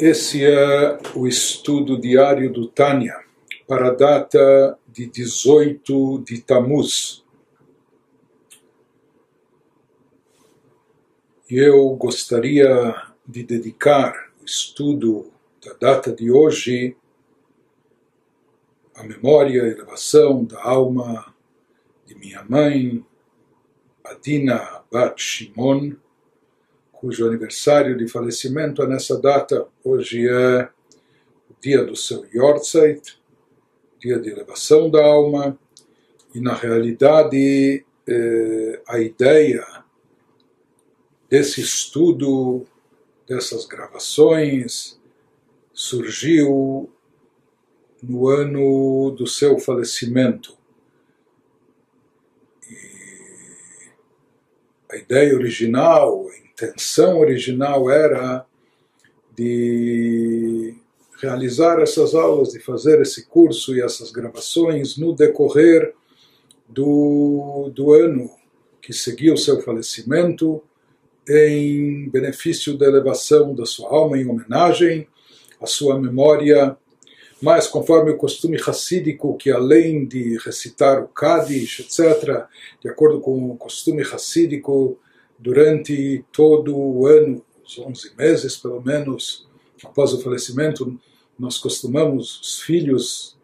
Esse é o estudo diário do Tânia para a data de 18 de Tamuz. Eu gostaria de dedicar o estudo da data de hoje à memória e elevação da alma de minha mãe, Adina Bat Shimon, cujo aniversário de falecimento é nessa data. Hoje é o dia do seu Yortzeit, dia de elevação da alma, e na realidade eh, a ideia desse estudo, dessas gravações, surgiu no ano do seu falecimento. A ideia original, a intenção original era de realizar essas aulas, de fazer esse curso e essas gravações no decorrer do, do ano que seguia o seu falecimento, em benefício da elevação da sua alma, em homenagem à sua memória. Mas, conforme o costume racídico, que além de recitar o Kadish, etc., de acordo com o costume racídico, durante todo o ano, os 11 meses pelo menos, após o falecimento, nós costumamos, os filhos,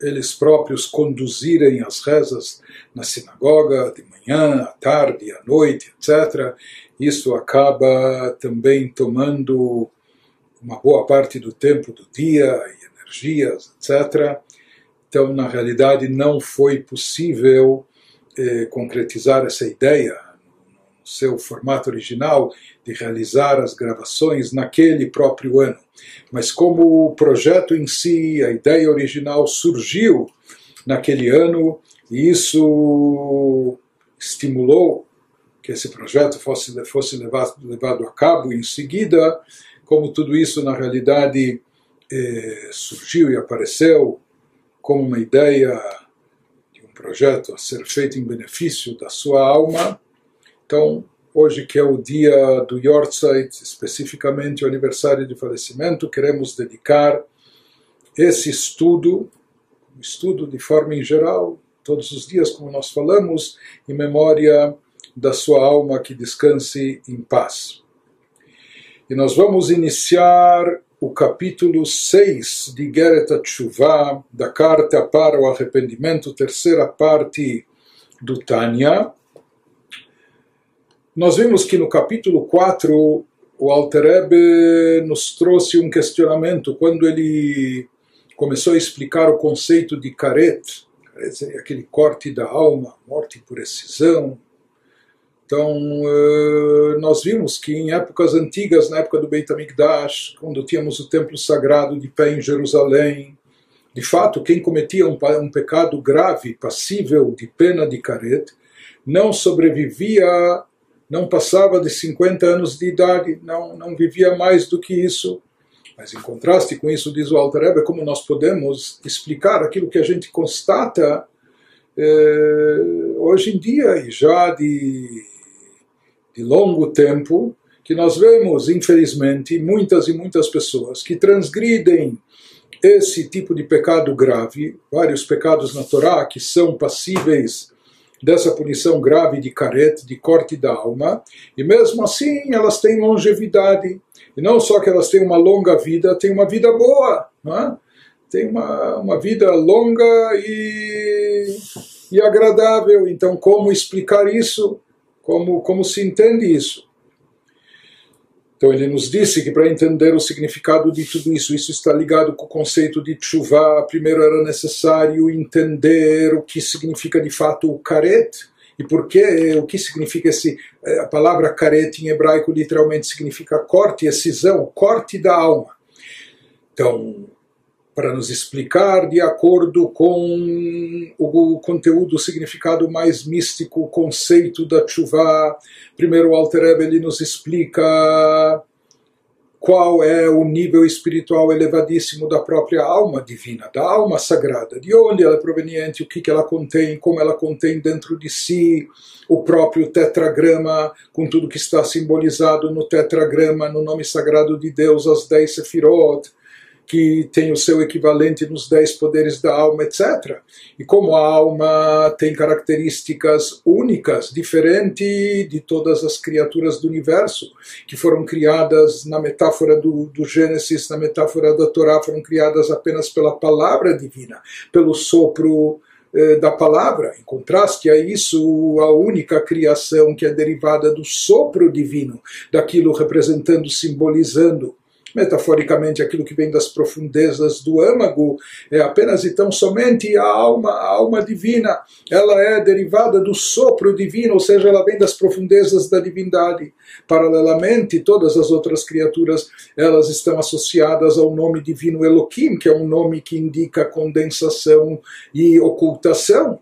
eles próprios conduzirem as rezas na sinagoga de manhã, à tarde, à noite, etc. Isso acaba também tomando uma boa parte do tempo do dia e energias, etc. Então, na realidade, não foi possível eh, concretizar essa ideia seu formato original de realizar as gravações naquele próprio ano. Mas como o projeto em si, a ideia original surgiu naquele ano, e isso estimulou que esse projeto fosse, fosse levado, levado a cabo em seguida, como tudo isso na realidade eh, surgiu e apareceu como uma ideia de um projeto a ser feito em benefício da sua alma, então, hoje que é o dia do Yortzeit, especificamente o aniversário de falecimento, queremos dedicar esse estudo, estudo de forma em geral, todos os dias, como nós falamos, em memória da sua alma que descanse em paz. E nós vamos iniciar o capítulo 6 de Geret Tshuva, da carta para o arrependimento, terceira parte do Tânia, nós vimos que no capítulo 4 o Alter Ebe nos trouxe um questionamento quando ele começou a explicar o conceito de karet, aquele corte da alma, morte por excisão. Então, eh, nós vimos que em épocas antigas, na época do Beit HaMikdash, quando tínhamos o templo sagrado de pé em Jerusalém, de fato, quem cometia um, pecado grave, passível de pena de karet, não sobrevivia não passava de 50 anos de idade, não, não vivia mais do que isso. Mas em contraste com isso, diz o Alter como nós podemos explicar aquilo que a gente constata eh, hoje em dia e já de, de longo tempo, que nós vemos, infelizmente, muitas e muitas pessoas que transgridem esse tipo de pecado grave, vários pecados na Torá que são passíveis dessa punição grave de carete, de corte da alma, e mesmo assim elas têm longevidade. E não só que elas têm uma longa vida, têm uma vida boa, é? tem uma, uma vida longa e, e agradável. Então, como explicar isso? Como, como se entende isso? Então ele nos disse que para entender o significado de tudo isso, isso está ligado com o conceito de chuva. Primeiro era necessário entender o que significa de fato o karet e por que, o que significa esse, eh, a palavra karet em hebraico literalmente significa corte, excisão, corte da alma. Então, para nos explicar de acordo com o conteúdo, o significado mais místico, o conceito da chuva. Primeiro o Alter Ebe, ele nos explica qual é o nível espiritual elevadíssimo da própria alma divina, da alma sagrada, de onde ela é proveniente, o que, ela contém, como ela contém dentro de si o próprio tetragrama, com tudo que está simbolizado no tetragrama, no nome sagrado de Deus, as dez sefirot, que tem o seu equivalente nos dez poderes da alma, etc. E como a alma tem características únicas, diferente de todas as criaturas do universo, que foram criadas na metáfora do, do Gênesis, na metáfora da Torá, foram criadas apenas pela palavra divina, pelo sopro eh, da palavra. Em contraste a isso, a única criação que é derivada do sopro divino, daquilo representando, simbolizando metaforicamente aquilo que vem das profundezas do âmago, é apenas e tão somente a alma, a alma divina. Ela é derivada do sopro divino, ou seja, ela vem das profundezas da divindade. Paralelamente, todas as outras criaturas, elas estão associadas ao nome divino Elohim, que é um nome que indica condensação e ocultação.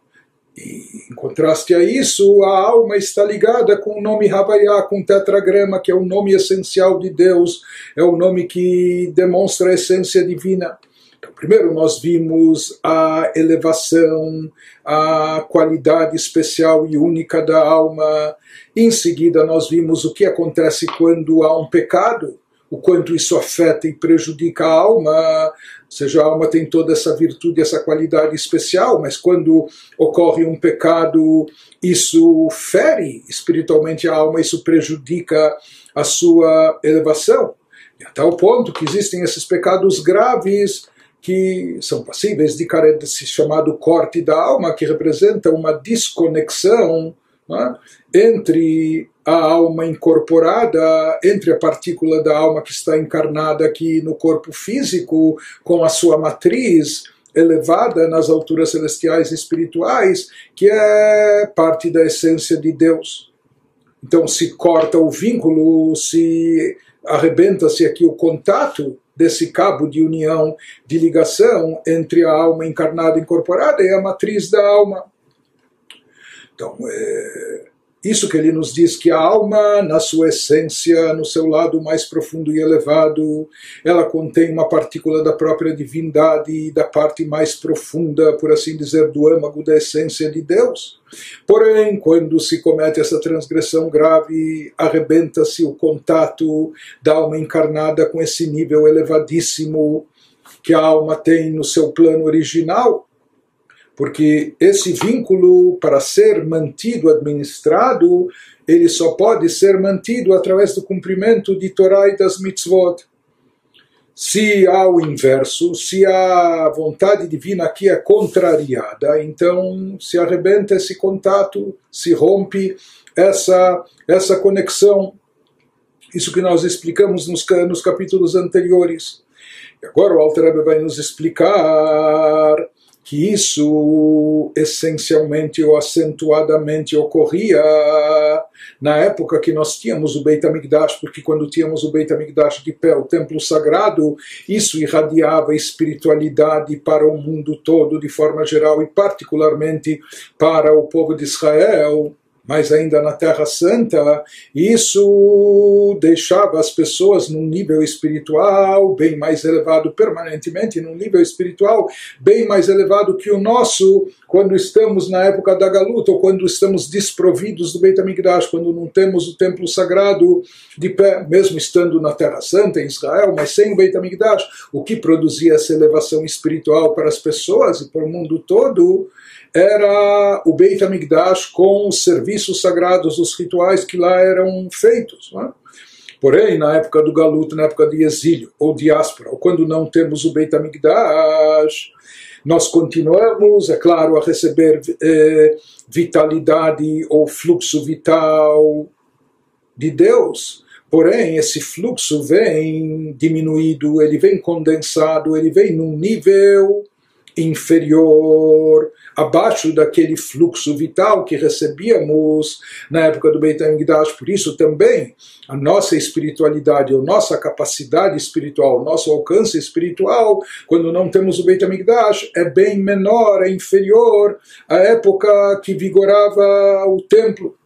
Em contraste a isso, a alma está ligada com o nome Havaiá, com o tetragrama, que é o nome essencial de Deus, é o nome que demonstra a essência divina. Então, primeiro nós vimos a elevação, a qualidade especial e única da alma. Em seguida, nós vimos o que acontece quando há um pecado o quanto isso afeta e prejudica a alma, ou seja, a alma tem toda essa virtude, essa qualidade especial, mas quando ocorre um pecado, isso fere espiritualmente a alma, isso prejudica a sua elevação. E até o ponto que existem esses pecados graves que são passíveis de esse chamado corte da alma, que representa uma desconexão é? entre a alma incorporada, entre a partícula da alma que está encarnada aqui no corpo físico, com a sua matriz elevada nas alturas celestiais e espirituais, que é parte da essência de Deus. Então se corta o vínculo, se arrebenta-se aqui o contato desse cabo de união, de ligação entre a alma encarnada e incorporada e a matriz da alma. Então, é, isso que ele nos diz que a alma, na sua essência, no seu lado mais profundo e elevado, ela contém uma partícula da própria divindade, da parte mais profunda, por assim dizer, do âmago da essência de Deus. Porém, quando se comete essa transgressão grave, arrebenta-se o contato da alma encarnada com esse nível elevadíssimo que a alma tem no seu plano original porque esse vínculo, para ser mantido, administrado, ele só pode ser mantido através do cumprimento de Torá e das mitzvot. Se há o inverso, se a vontade divina aqui é contrariada, então se arrebenta esse contato, se rompe essa, essa conexão. Isso que nós explicamos nos, nos capítulos anteriores. E agora o Alter vai nos explicar que isso essencialmente ou acentuadamente ocorria na época que nós tínhamos o Beit HaMikdash, porque quando tínhamos o Beit HaMikdash de pé, o templo sagrado, isso irradiava espiritualidade para o mundo todo de forma geral e particularmente para o povo de Israel mas ainda na Terra Santa, isso deixava as pessoas num nível espiritual bem mais elevado, permanentemente num nível espiritual bem mais elevado que o nosso quando estamos na época da Galuta, ou quando estamos desprovidos do Beit HaMikdash, quando não temos o templo sagrado de pé, mesmo estando na Terra Santa, em Israel, mas sem o Beit HaMikdash, o que produzia essa elevação espiritual para as pessoas e para o mundo todo, era o Beit HaMikdash com os serviços sagrados, os rituais que lá eram feitos. É? Porém, na época do Galuto, na época de exílio ou diáspora, ou quando não temos o Beit HaMikdash, nós continuamos, é claro, a receber eh, vitalidade ou fluxo vital de Deus. Porém, esse fluxo vem diminuído, ele vem condensado, ele vem num nível inferior, abaixo daquele fluxo vital que recebíamos na época do Beit HaMikdash. Por isso também a nossa espiritualidade, a nossa capacidade espiritual, o nosso alcance espiritual, quando não temos o Beit HaMikdash, é bem menor, é inferior à época que vigorava o templo.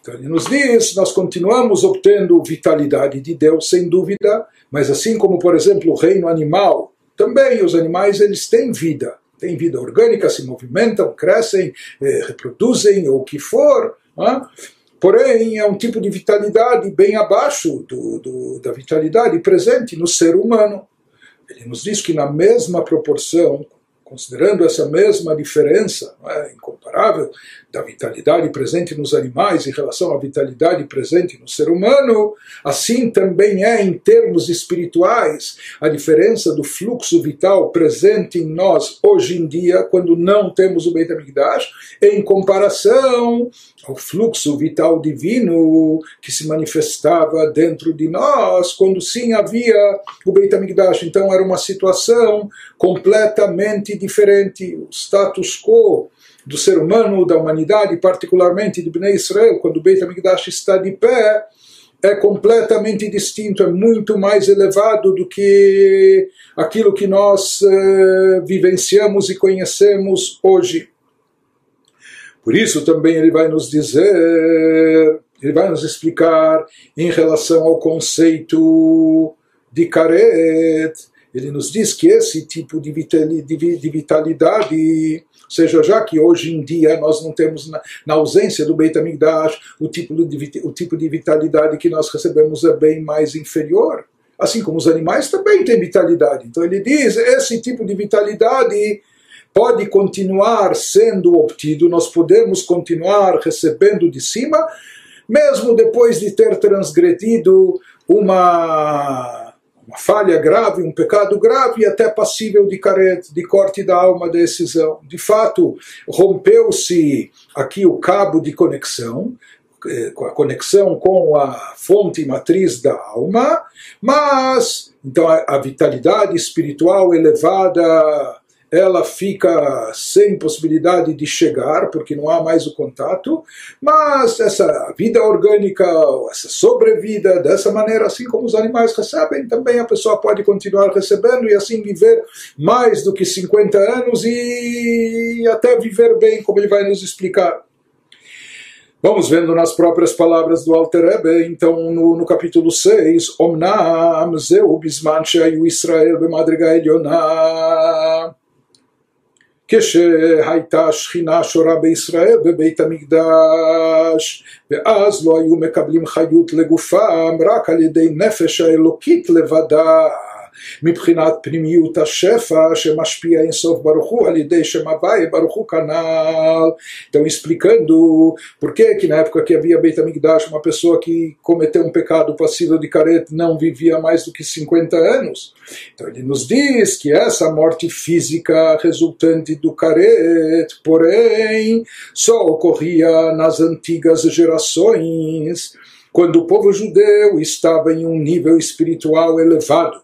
Então ele nos diz, nós continuamos obtendo vitalidade de Deus, sem dúvida, mas assim como, por exemplo, o reino animal, também os animais eles têm vida, têm vida orgânica, se movimentam, crescem, eh, reproduzem, ou o que for. Né? Porém, é um tipo de vitalidade bem abaixo do, do, da vitalidade presente no ser humano. Ele nos diz que, na mesma proporção, considerando essa mesma diferença é, incomparável da vitalidade presente nos animais em relação à vitalidade presente no ser humano, assim também é em termos espirituais a diferença do fluxo vital presente em nós hoje em dia, quando não temos o Beit HaMikdash, em comparação ao fluxo vital divino que se manifestava dentro de nós, quando sim havia o Beit HaMikdash. Então era uma situação completamente diferente. O status quo do ser humano, da humanidade, particularmente de Bnei Israel, quando Beit HaMikdash está de pé, é completamente distinto, é muito mais elevado do que aquilo que nós uh, vivenciamos e conhecemos hoje. Por isso também ele vai nos dizer, ele vai nos explicar em relação ao conceito de Karet, ele nos diz que esse tipo de vitalidade, seja, já que hoje em dia nós não temos, na, na ausência do Beit HaMikdash, o tipo, de, o tipo de vitalidade que nós recebemos é bem mais inferior. Assim como os animais também têm vitalidade. Então ele diz, esse tipo de vitalidade pode continuar sendo obtido, nós podemos continuar recebendo de cima, mesmo depois de ter transgredido uma, uma falha grave, um pecado grave e até passível de caret, de corte da alma, decisão. De fato, rompeu-se aqui o cabo de conexão, eh, a conexão com a fonte matriz da alma, mas então a vitalidade espiritual elevada ela fica sem possibilidade de chegar, porque não há mais o contato, mas essa vida orgânica, essa sobrevida, dessa maneira, assim como os animais recebem, também a pessoa pode continuar recebendo e assim viver mais do que 50 anos e até viver bem, como ele vai nos explicar. Vamos vendo nas próprias palavras do Alter Rebbe, então no, no capítulo 6, Omnam zeu bisman Israel b'madriga elionah כשהייתה שכינה שורה בישראל בבית המקדש ואז לא היו מקבלים חיות לגופם רק על ידי נפש האלוקית לבדה מבחינת פנימיות השפע שמשפיע אינסוף ברוך הוא על ידי שם הוויה ברוך הוא כנ"ל. Então explicando por que que na época que havia Beit HaMikdash uma pessoa que cometeu um pecado passível de caret não vivia mais do que 50 anos. Então ele nos diz que essa morte física resultante do caret, porém, só ocorria nas antigas gerações, quando o povo judeu estava em um nível espiritual elevado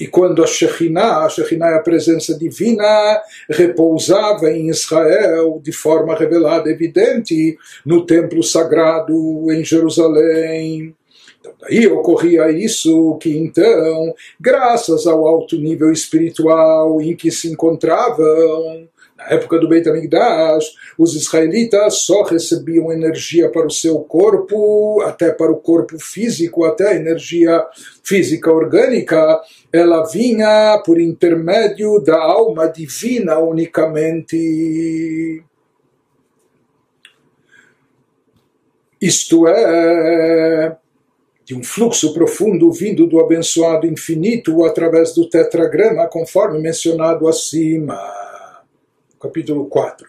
e quando a Shekhinah, a Shekhinah é a presença divina, repousava em Israel de forma revelada, evidente, no templo sagrado em Jerusalém. Então, daí ocorria isso que então, graças ao alto nível espiritual em que se encontravam, na época do Beit HaMikdash, os israelitas só recebiam energia para o seu corpo, até para o corpo físico, até a energia física orgânica, ela vinha por intermédio da alma divina unicamente. Isto é, de um fluxo profundo vindo do abençoado infinito através do tetragrama, conforme mencionado acima capítulo 4.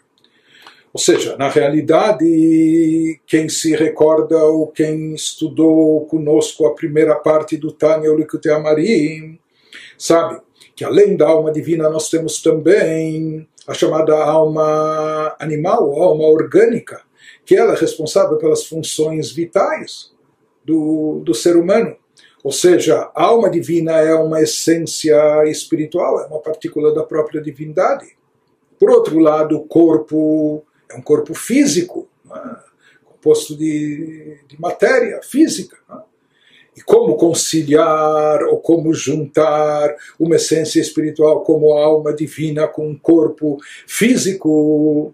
Ou seja, na realidade, quem se recorda ou quem estudou conosco a primeira parte do Tânia Ulikutei Amarim, sabe que além da alma divina nós temos também a chamada alma animal, alma orgânica, que ela é responsável pelas funções vitais do, do ser humano. Ou seja, a alma divina é uma essência espiritual, é uma partícula da própria divindade. Por outro lado, o corpo é um corpo físico, é? composto de, de, matéria física. É? E como conciliar ou como juntar uma essência espiritual como a alma divina com um corpo físico?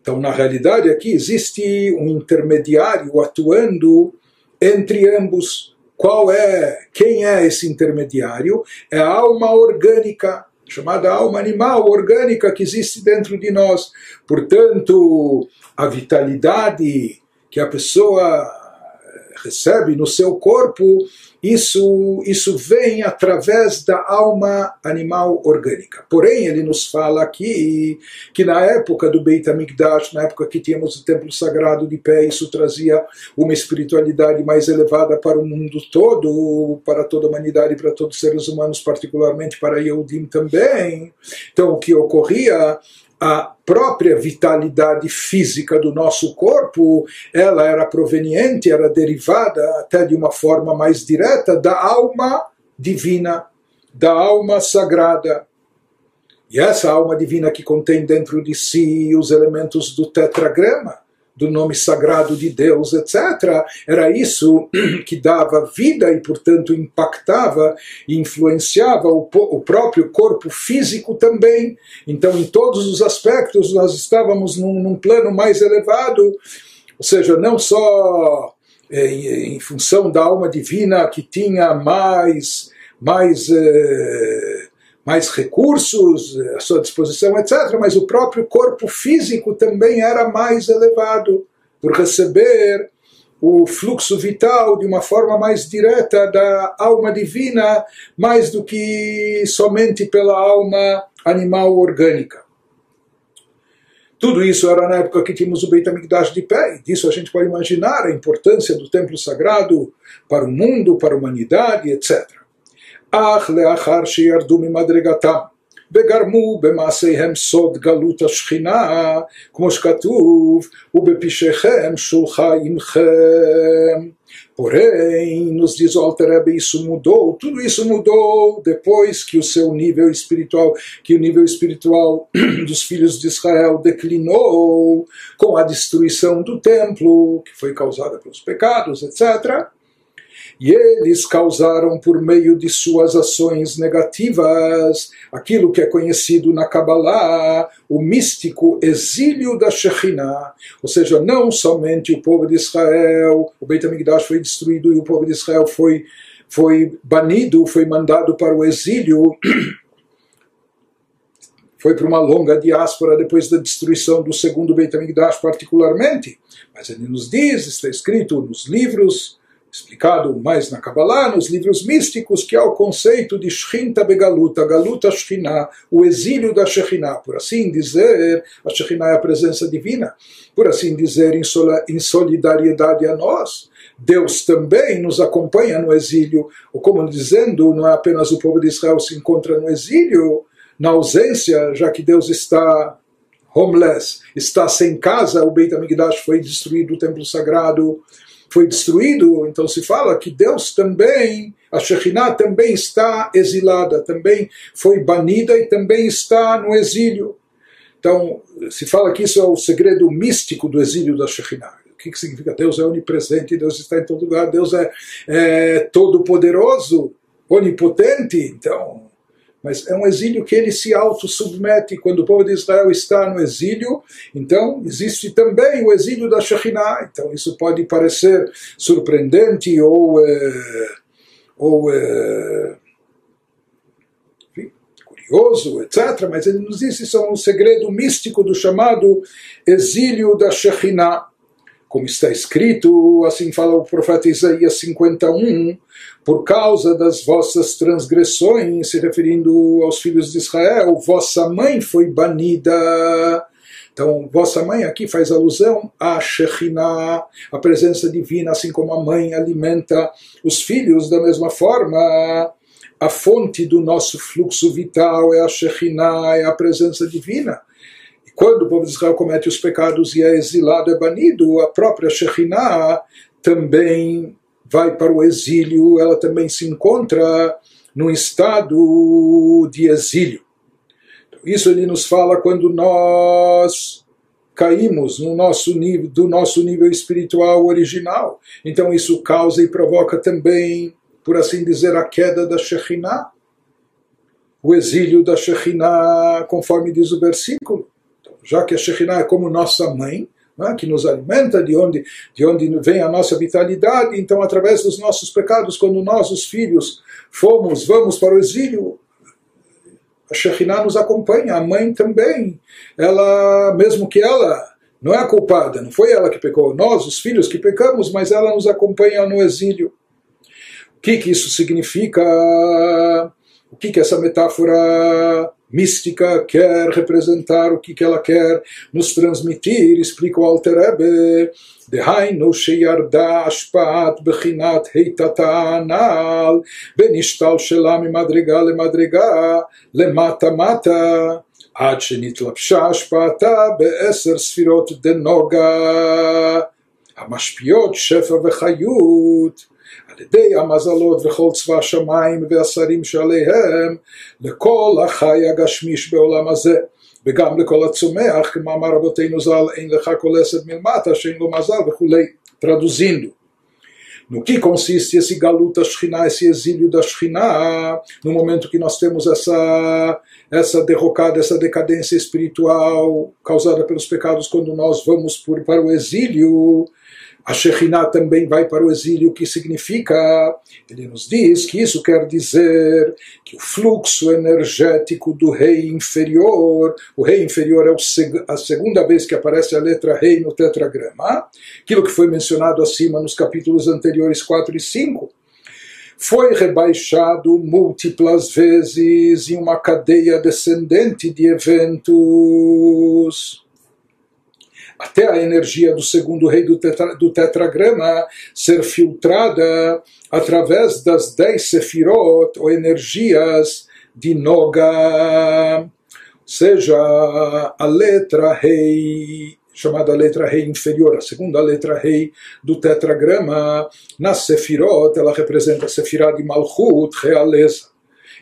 Então, na realidade, aqui existe um intermediário atuando entre ambos. Qual é, quem é esse intermediário? É a alma orgânica, chamada alma animal orgânica que existe dentro de nós. Portanto, a vitalidade que a pessoa recebe no seu corpo, isso, isso vem através da alma animal orgânica. Porém, ele nos fala aqui que na época do Beit HaMikdash, na época que tínhamos o templo sagrado de pé, isso trazia uma espiritualidade mais elevada para o mundo todo, para toda a humanidade, para todos os seres humanos, particularmente para Yehudim também. Então, o que ocorria a própria vitalidade física do nosso corpo, ela era proveniente, era derivada até de uma forma mais direta da alma divina, da alma sagrada. E essa alma divina que contém dentro de si os elementos do tetragrama, do nome sagrado de Deus, etc. Era isso que dava vida e, portanto, impactava e influenciava o, o, próprio corpo físico também. Então, em todos os aspectos, nós estávamos num, num plano mais elevado, ou seja, não só é, em, função da alma divina que tinha mais, mais é, mais recursos à sua disposição, etc. Mas o próprio corpo físico também era mais elevado por receber o fluxo vital de uma forma mais direta da alma divina, mais do que somente pela alma animal orgânica. Tudo isso era na época que tínhamos o Beit HaMikdash de pé, e disso a gente pode imaginar a importância do templo sagrado para o mundo, para a humanidade, etc. אך לאחר שירדו ממדרגתם וגרמו במעשיהם סוד גלות השכינה, כמו שכתוב, ובפשעיכם שולחה עמכם. Porém, nos diz o Alter Rebbe, isso mudou, tudo isso mudou depois que o seu nível espiritual, que o nível espiritual dos filhos de Israel declinou com a destruição do templo, que foi causada pelos pecados, etc e eles causaram por meio de suas ações negativas aquilo que é conhecido na Kabbalah, o místico exílio da Shekhinah, ou seja, não somente o povo de Israel, o Beit HaMikdash foi destruído e o povo de Israel foi, foi banido, foi mandado para o exílio, foi para uma longa diáspora depois da destruição do segundo Beit HaMikdash particularmente, mas ele nos diz, está escrito nos livros explicado mais na Kabbalah, nos livros místicos, que é o conceito de Shrinta Begaluta, Galuta Shekhinah, o exílio da Shekhinah, por assim dizer, a Shekhinah é a presença divina, por assim dizer, em solidariedade a nós. Deus também nos acompanha no exílio, ou como dizendo, não é apenas o povo de Israel se encontra no exílio, na ausência, já que Deus está homeless, está sem casa, o Beit HaMikdash foi destruído, o templo sagrado, foi destruído, então se fala que Deus também, a Shekhinah também está exilada, também foi banida e também está no exílio. Então, se fala que isso é o segredo místico do exílio da Shekhinah. O que, que significa? Deus é onipresente, Deus está em todo lugar, Deus é, é todo-poderoso, onipotente. Então, mas é um exílio que ele se auto-submete. Quando o povo de Israel está no exílio, então existe também o exílio da Shekhinah. Então isso pode parecer surpreendente ou, é, ou é, curioso, etc. Mas ele nos diz isso é um segredo místico do chamado exílio da Shekhinah como está escrito, assim fala o profeta Isaías 51, por causa das vossas transgressões, se referindo aos filhos de Israel, vossa mãe foi banida. Então, vossa mãe aqui faz alusão a Shekhinah, a presença divina, assim como a mãe alimenta os filhos da mesma forma. A fonte do nosso fluxo vital é a Shekhinah, é a presença divina quando o povo de Israel comete os pecados e é exilado, é banido, a própria Shekhinah também vai para o exílio, ela também se encontra num estado de exílio. Então, isso ele nos fala quando nós caímos no nosso nível, do nosso nível espiritual original. Então isso causa e provoca também, por assim dizer, a queda da Shekhinah, o exílio da Shekhinah, conforme diz o versículo já que a Shekhinah é como nossa mãe, né, que nos alimenta, de onde, de onde vem a nossa vitalidade, então através dos nossos pecados, quando nós, os filhos, fomos, vamos para o exílio, a Shekhinah nos acompanha, a mãe também, ela, mesmo que ela não é a culpada, não foi ela que pecou, nós, os filhos, que pecamos, mas ela nos acompanha no exílio. O que, que isso significa? O que, que essa metáfora mística quer representar? O que, que ela quer nos transmitir? Explica o Alter Rebbe. דהיינו שירדה השפעת בחינת היטתה הנ"ל ונשתלשלה ממדרגה למדרגה למטה מטה עד שנתלבשה השפעתה בעשר ספירות דנוגה המשפיעות שפע וחיות על ידי המזלות וכל צבא השמיים והשרים שעליהם לכל החי הגשמיש בעולם הזה וגם לכל הצומח, כמאמר רבותינו ז"ל, אין לך כל עשב מלמטה שאין לו מזל וכולי. Traduzindo, no que consiste esse galuta Shekhinah, esse exílio da Shekhinah, no momento que nós temos essa, essa derrocada, essa decadência espiritual causada pelos pecados quando nós vamos por, para o exílio, a Shekhinah também vai para o exílio, o que significa? Ele nos diz que isso quer dizer que o fluxo energético do rei inferior, o rei inferior é a segunda vez que aparece a letra rei no tetragrama, aquilo que foi mencionado acima nos capítulos anteriores 4 e 5, foi rebaixado múltiplas vezes em uma cadeia descendente de eventos até a energia do segundo rei do, tetra, do tetragrama ser filtrada através das dez sefirot, ou energias de Noga, seja, a letra rei chamada letra rei inferior, a segunda letra rei do tetragrama, na Sefirot, ela representa a Sefirah de Malchut, realeza.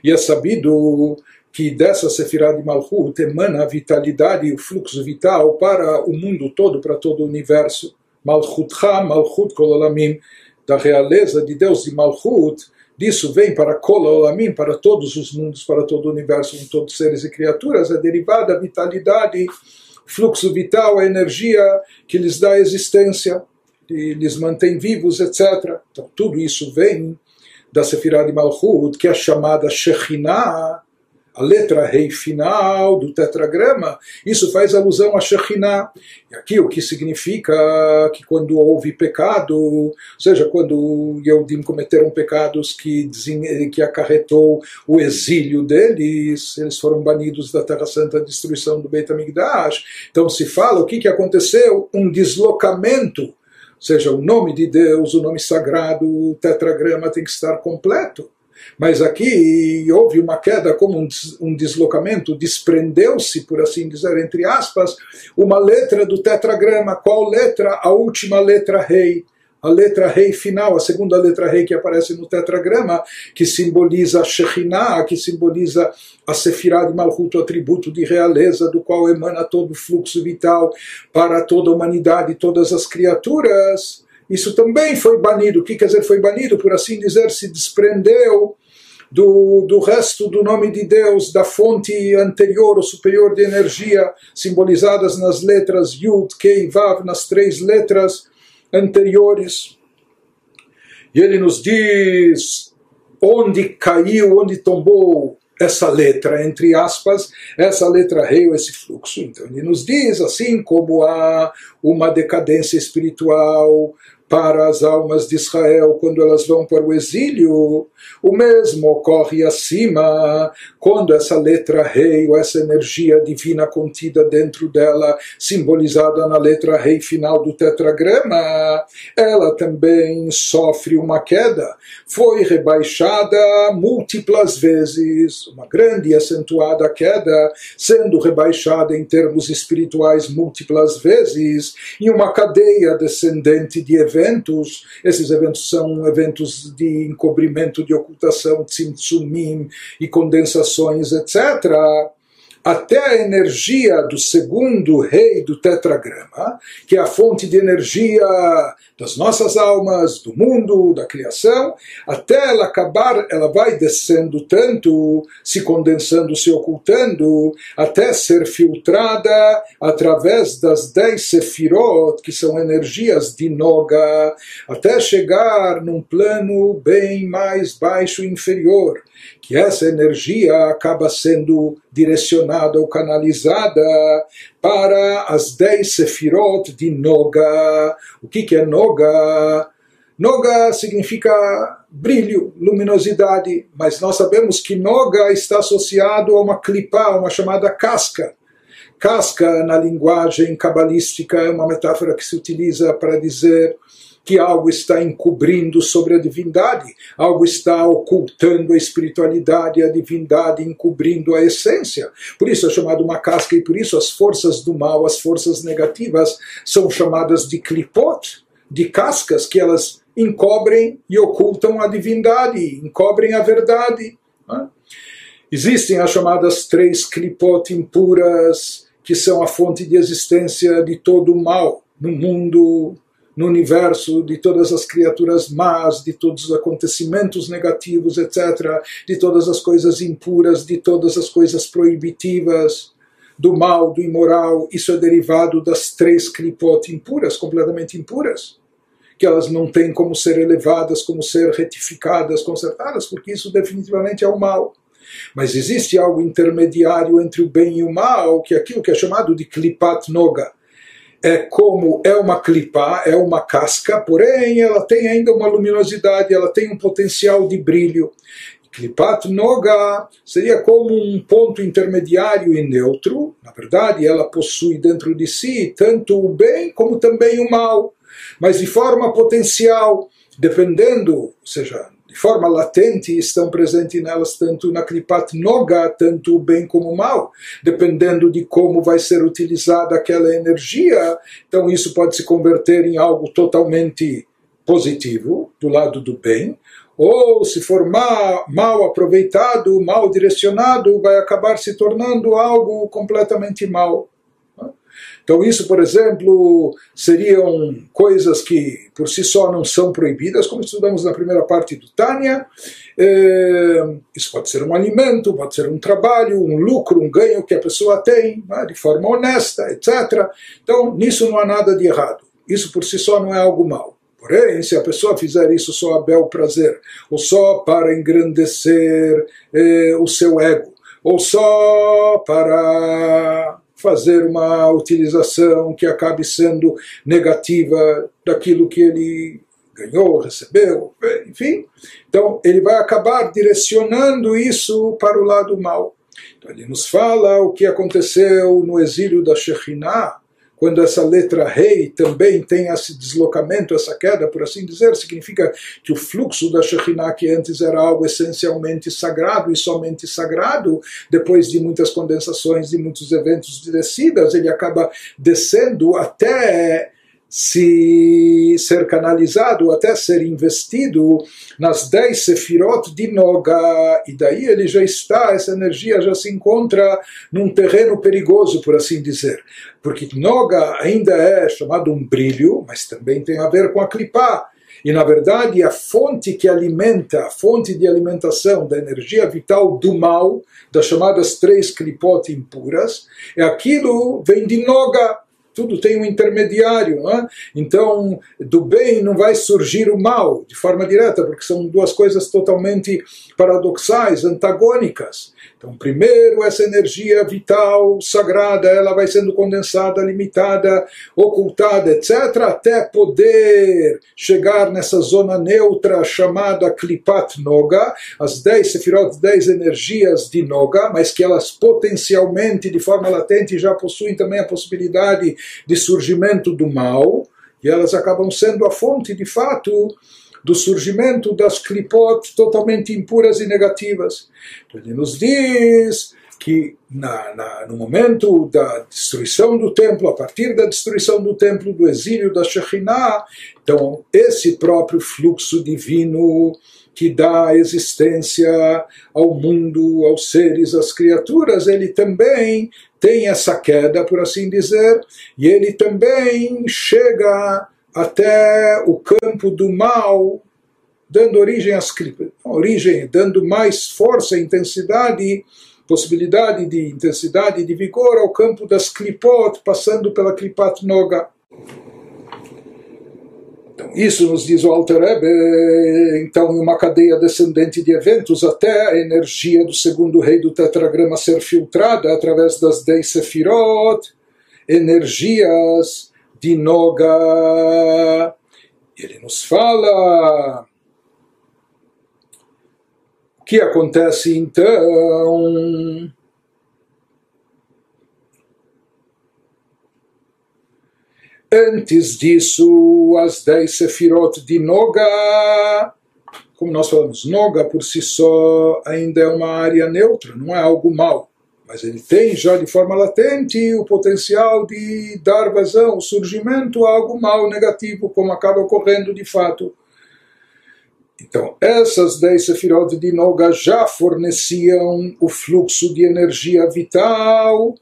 E é sabido que dessa Sefirah de Malchut emana a vitalidade e o fluxo vital para o mundo todo, para todo o universo. Malchutcha, Malchut Kololamim, da realeza de Deus de Malchut, disso vem para Kololamim, para todos os mundos, para todo o universo, com todos os seres e criaturas, é derivada a vitalidade, fluxo vital, a energia que lhes dá existência, e lhes mantém vivos, etc. Então tudo isso vem da Sefirah de Malchut, que é chamada Shekhinah, a letra rei final do tetragrama, isso faz alusão a Shekhinah. E aqui o que significa que quando houve pecado, ou seja, quando Yehudim cometeram pecados que, que acarretou o exílio deles, eles foram banidos da Terra Santa, a destruição do Beit HaMikdash. Então se fala o que, que aconteceu? Um deslocamento ou seja, o nome de Deus, o nome sagrado, o tetragrama tem que estar completo. Mas aqui houve uma queda como um, um deslocamento, desprendeu-se, por assim dizer, entre aspas, uma letra do tetragrama. Qual letra? A última letra rei a letra rei final, a segunda letra rei que aparece no tetragrama, que simboliza a Shekhinah, que simboliza a Sefirah de Malchut, o atributo de realeza, do qual emana todo o fluxo vital para toda a humanidade, todas as criaturas. Isso também foi banido. O que quer dizer foi banido? Por assim dizer, se desprendeu do, do resto do nome de Deus, da fonte anterior ou superior de energia, simbolizadas nas letras Yud, Kei, Vav, nas três letras anteriores. E ele nos diz onde caiu, onde tombou essa letra, entre aspas, essa letra rei esse fluxo. Então ele nos diz, assim como há uma decadência espiritual para as almas de Israel quando elas vão para o exílio. O mesmo ocorre acima, quando essa letra rei, ou essa energia divina contida dentro dela, simbolizada na letra rei final do tetragrama, ela também sofre uma queda. Foi rebaixada múltiplas vezes, uma grande e acentuada queda, sendo rebaixada em termos espirituais múltiplas vezes, em uma cadeia descendente de eventos eventos, esses eventos são eventos de encobrimento, de ocultação, tzimtzumim e condensações, etc., até a energia do segundo rei do tetragrama, que é a fonte de energia das nossas almas, do mundo, da criação, até ela acabar, ela vai descendo tanto, se condensando, se ocultando, até ser filtrada através das dez sefirot, que são energias de Noga, até chegar num plano bem mais baixo inferior, que essa energia acaba sendo direcionada ou canalizada para as dez sefirot de Noga. O que, que é Noga? Noga significa brilho, luminosidade, mas nós sabemos que Noga está associado a uma clipa, uma chamada casca. Casca, na linguagem cabalística, é uma metáfora que se utiliza para dizer que algo está encobrindo sobre a divindade, algo está ocultando a espiritualidade, a divindade encobrindo a essência. Por isso é chamado uma casca e por isso as forças do mal, as forças negativas, são chamadas de clipot, de cascas que elas encobrem e ocultam a divindade, encobrem a verdade. Né? Existem as chamadas três clipot impuras, que são a fonte de existência de todo o mal no mundo, no universo, de todas as criaturas más, de todos os acontecimentos negativos, etc., de todas as coisas impuras, de todas as coisas proibitivas, do mal, do imoral. Isso é derivado das três clipot impuras, completamente impuras, que elas não têm como ser elevadas, como ser retificadas, consertadas, porque isso definitivamente é o mal. Mas existe algo intermediário entre o bem e o mal, que é aquilo que é chamado de klipat noga é como é uma clipa, é uma casca, porém ela tem ainda uma luminosidade, ela tem um potencial de brilho. Klipat Noga seria como um ponto intermediário e neutro. Na verdade, ela possui dentro de si tanto o bem como também o mal, mas de forma potencial, dependendo, ou seja, de forma latente estão presentes nelas tanto na Kripat Noga, tanto o bem como o mal, dependendo de como vai ser utilizada aquela energia. Então isso pode se converter em algo totalmente positivo, do lado do bem, ou se for mal, mal aproveitado, mal direcionado, vai acabar se tornando algo completamente mal. Então, isso, por exemplo, seriam coisas que por si só não são proibidas, como estudamos na primeira parte do Tânia. É, isso pode ser um alimento, pode ser um trabalho, um lucro, um ganho que a pessoa tem, né, de forma honesta, etc. Então, nisso não há nada de errado. Isso por si só não é algo mal. Porém, se a pessoa fizer isso só a bel prazer, ou só para engrandecer eh, o seu ego, ou só para fazer uma utilização que acabe sendo negativa daquilo que ele ganhou, recebeu, enfim. Então, ele vai acabar direcionando isso para o lado mal. Então, ele nos fala o que aconteceu no exílio da Shekhinah, quando essa letra rei também tem esse deslocamento, essa queda, por assim dizer, significa que o fluxo da Shekhinah, que antes era algo essencialmente sagrado e somente sagrado, depois de muitas condensações, de muitos eventos de descidas, ele acaba descendo até se ser canalizado até ser investido nas dez sefirot de Noga, e daí ele já está, essa energia já se encontra num terreno perigoso, por assim dizer. Porque Noga ainda é chamado um brilho, mas também tem a ver com a clipá. E na verdade a fonte que alimenta, a fonte de alimentação da energia vital do mal, das chamadas três clipot impuras, é aquilo vem de Noga, tudo tem um intermediário. É? Então, do bem não vai surgir o mal de forma direta, porque são duas coisas totalmente paradoxais, antagônicas. Então, primeiro, essa energia vital, sagrada, ela vai sendo condensada, limitada, ocultada, etc., até poder chegar nessa zona neutra chamada Klipat Noga, as 10 sefirot, 10 energias de Noga, mas que elas potencialmente, de forma latente, já possuem também a possibilidade de surgimento do mal, e elas acabam sendo a fonte, de fato, do surgimento das clipot totalmente impuras e negativas. Ele nos diz que na, na, no momento da destruição do templo, a partir da destruição do templo, do exílio da Shekhinah, então esse próprio fluxo divino que dá existência ao mundo, aos seres, às criaturas, ele também tem essa queda, por assim dizer, e ele também chega até o campo do mal, dando origem às origem, dando mais força, intensidade, possibilidade de intensidade, de vigor ao campo das klipot, passando pela klipat noga. Então, isso nos diz o Alter Rebbe, então, em uma cadeia descendente de eventos, até a energia do segundo rei do tetragrama ser filtrada através das dez sefirot, energias de Noga. Ele nos fala o que acontece então Antes disso, as dez sefirot de Noga, como nós falamos, Noga por si só ainda é uma área neutra, não é algo mal. Mas ele tem já de forma latente o potencial de dar vazão, surgimento a algo mal, negativo, como acaba ocorrendo de fato. Então, essas dez sefirot de Noga já forneciam o fluxo de energia vital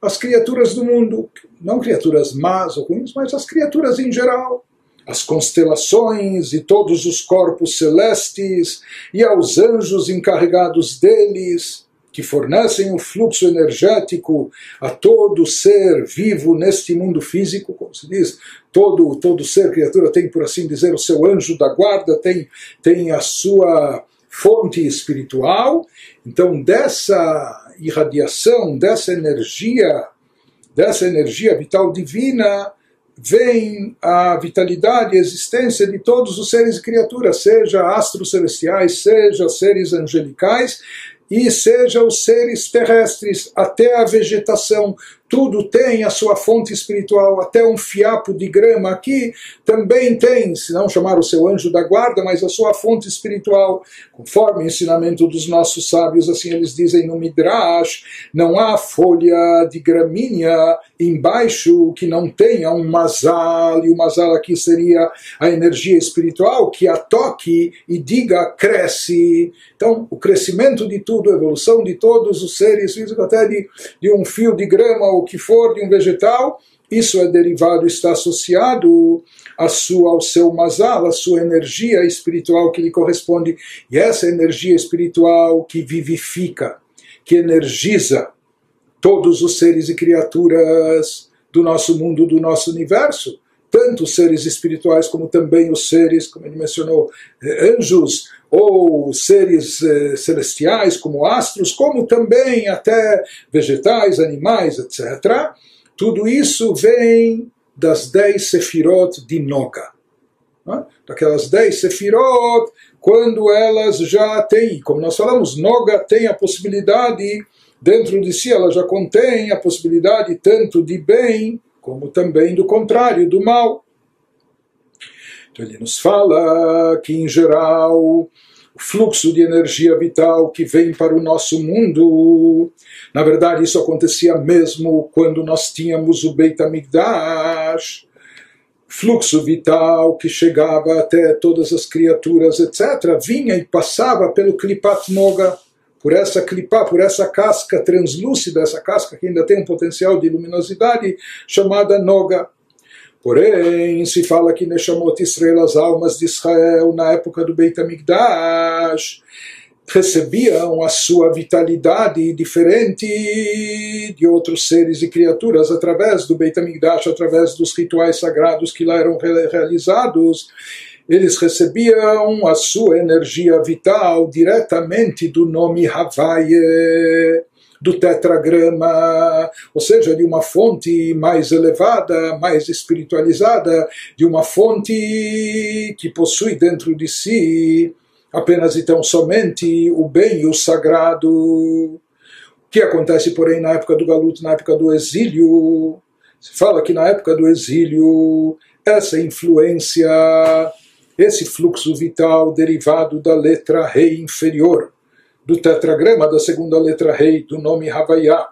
às criaturas do mundo, não criaturas más ou ruins, mas as criaturas em geral, as constelações e todos os corpos celestes e aos anjos encarregados deles, que fornecem o fluxo energético a todo ser vivo neste mundo físico, como se diz, todo, todo ser, criatura tem, por assim dizer, o seu anjo da guarda, tem, tem a sua fonte espiritual. Então, dessa irradiação, dessa energia dessa energia vital divina vem a vitalidade e existência de todos os seres e criaturas, seja astros celestiais, seja seres angelicais, e seja os seres terrestres, até a vegetação, tudo tem a sua fonte espiritual, até um fiapo de grama aqui também tem, se não chamar o seu anjo da guarda, mas a sua fonte espiritual, conforme o ensinamento dos nossos sábios, assim eles dizem no Midrash, não há folha de gramínea embaixo que não tenha um mazal, e o mazal aqui seria a energia espiritual que a toque e diga cresce. Então, o crescimento de tudo, a evolução de todos os seres até de, de um fio de grama o que for de um vegetal, isso é derivado, está associado à sua, ao seu mazal, à sua energia espiritual que lhe corresponde. E essa energia espiritual que vivifica, que energiza todos os seres e criaturas do nosso mundo, do nosso universo, tanto os seres espirituais como também os seres, como ele mencionou, eh, anjos, ou seres eh, celestiais, como astros, como também até vegetais, animais, etc. Tudo isso vem das dez sefirot de Noga. Né? Daquelas dez sefirot, quando elas já têm, como nós falamos, Noga tem a possibilidade, dentro de si ela já contém a possibilidade tanto de bem, como também do contrário, do mal. Então ele nos fala que, em geral, o fluxo de energia vital que vem para o nosso mundo, na verdade, isso acontecia mesmo quando nós tínhamos o Beit HaMikdash, fluxo vital que chegava até todas as criaturas, etc., vinha e passava pelo Klipat Noga, por essa clipá, por essa casca translúcida, essa casca que ainda tem um potencial de luminosidade, chamada Noga. Porém, se fala que Neshamot Israel, as almas de Israel, na época do Beit HaMikdash, recebiam a sua vitalidade diferente de outros seres e criaturas através do Beit HaMikdash, através dos rituais sagrados que lá eram realizados. Eles recebiam a sua energia vital diretamente do nome Havaye do tetragrama, ou seja, de uma fonte mais elevada, mais espiritualizada, de uma fonte que possui dentro de si apenas e tão somente o bem e o sagrado. O que acontece, porém, na época do galuto, na época do exílio? Se fala que na época do exílio, essa influência, esse fluxo vital derivado da letra rei inferior, do tetragrama da segunda letra rei do nome Havaiá,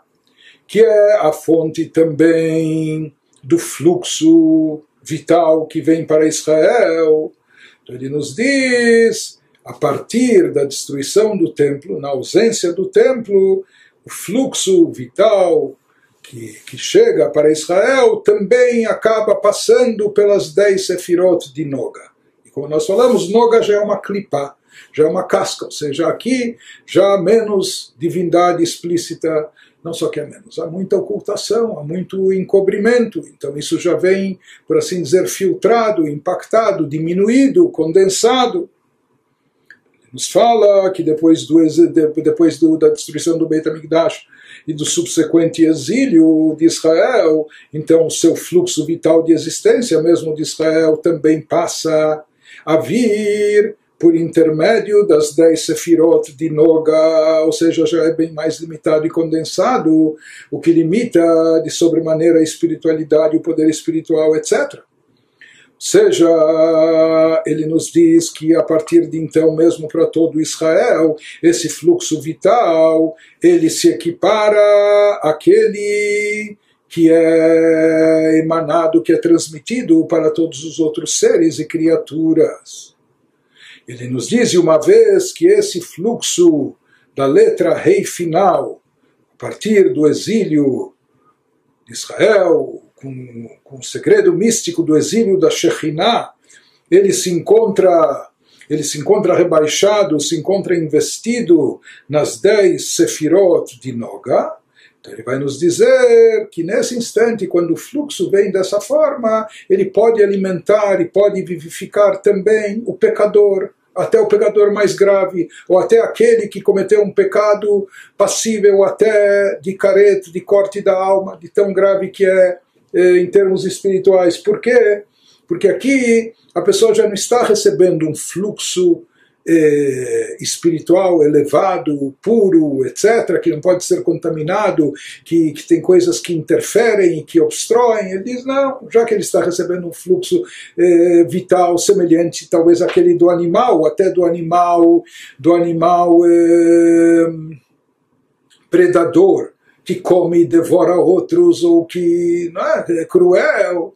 que é a fonte também do fluxo vital que vem para Israel. Então ele nos diz a partir da destruição do templo, na ausência do templo, o fluxo vital que, que chega para Israel também acaba passando pelas dez sefirot de Noga. E como nós falamos, Noga já é uma clipá, já é uma casca, ou seja, aqui já há menos divindade explícita, não só que é menos, há muita ocultação, há muito encobrimento, então isso já vem, por assim dizer, filtrado, impactado, diminuído, condensado. Nos fala que depois, do, depois do, da destruição do Beit HaMikdash e do subsequente exílio de Israel, então o seu fluxo vital de existência mesmo de Israel também passa a vir por intermédio das dez sefirot de Noga, ou seja, já é bem mais limitado e condensado, o que limita de sobremaneira a espiritualidade, o poder espiritual, etc seja, ele nos diz que a partir de então, mesmo para todo Israel, esse fluxo vital, ele se equipara àquele que é emanado, que é transmitido para todos os outros seres e criaturas. Ele nos diz uma vez que esse fluxo da letra rei final, a partir do exílio de Israel, com, com o segredo místico do exílio da Shekhinah, ele se encontra ele se encontra rebaixado, se encontra investido nas dez sefirot de Noga. Então ele vai nos dizer que nesse instante, quando o fluxo vem dessa forma, ele pode alimentar e pode vivificar também o pecador, até o pecador mais grave, ou até aquele que cometeu um pecado passível até de careta, de corte da alma, de tão grave que é eh, em termos espirituais. Por quê? Porque aqui a pessoa já não está recebendo um fluxo eh, espiritual elevado, puro, etc., que não pode ser contaminado, que, que tem coisas que interferem, que obstroem. Ele diz: não, já que ele está recebendo um fluxo eh, vital semelhante, talvez aquele do animal, até do animal, do animal eh, predador que come e devora outros, ou que não é, é cruel.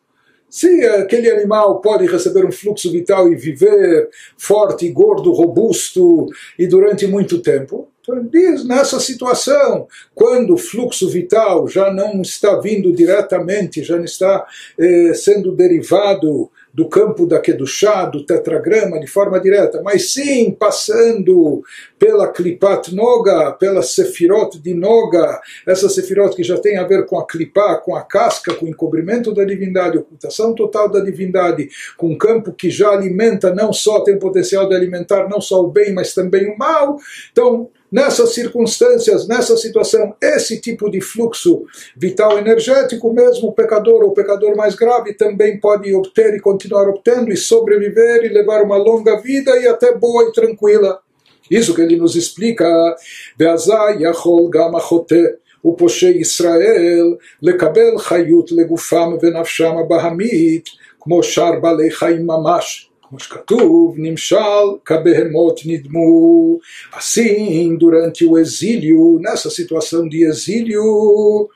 Se aquele animal pode receber um fluxo vital e viver forte, gordo, robusto e durante muito tempo, então diz nessa situação, quando o fluxo vital já não está vindo diretamente, já não está eh, sendo derivado do campo da Kedushá, do tetragrama, de forma direta, mas sim passando pela Klipat Noga, pela Sefirot de Noga, essa Sefirot que já tem a ver com a Klipá, com a casca, com o encobrimento da divindade, ocultação total da divindade, com um campo que já alimenta, não só tem o potencial de alimentar não só o bem, mas também o mal. Então, Nessas circunstâncias, nessa situação, esse tipo de fluxo vital energético, mesmo o pecador ou o pecador mais grave também pode obter e continuar obtendo e sobreviver e levar uma longa vida e até boa e tranquila. Isso que ele nos explica. ופושעי ישראל לקבל חיות לגופם ונפשם הבהמית כמו שאר בעלי חיים ממש como שכתוב, נמשל כבהמות נדמו. Assim, durante o exílio, nessa situação de exílio,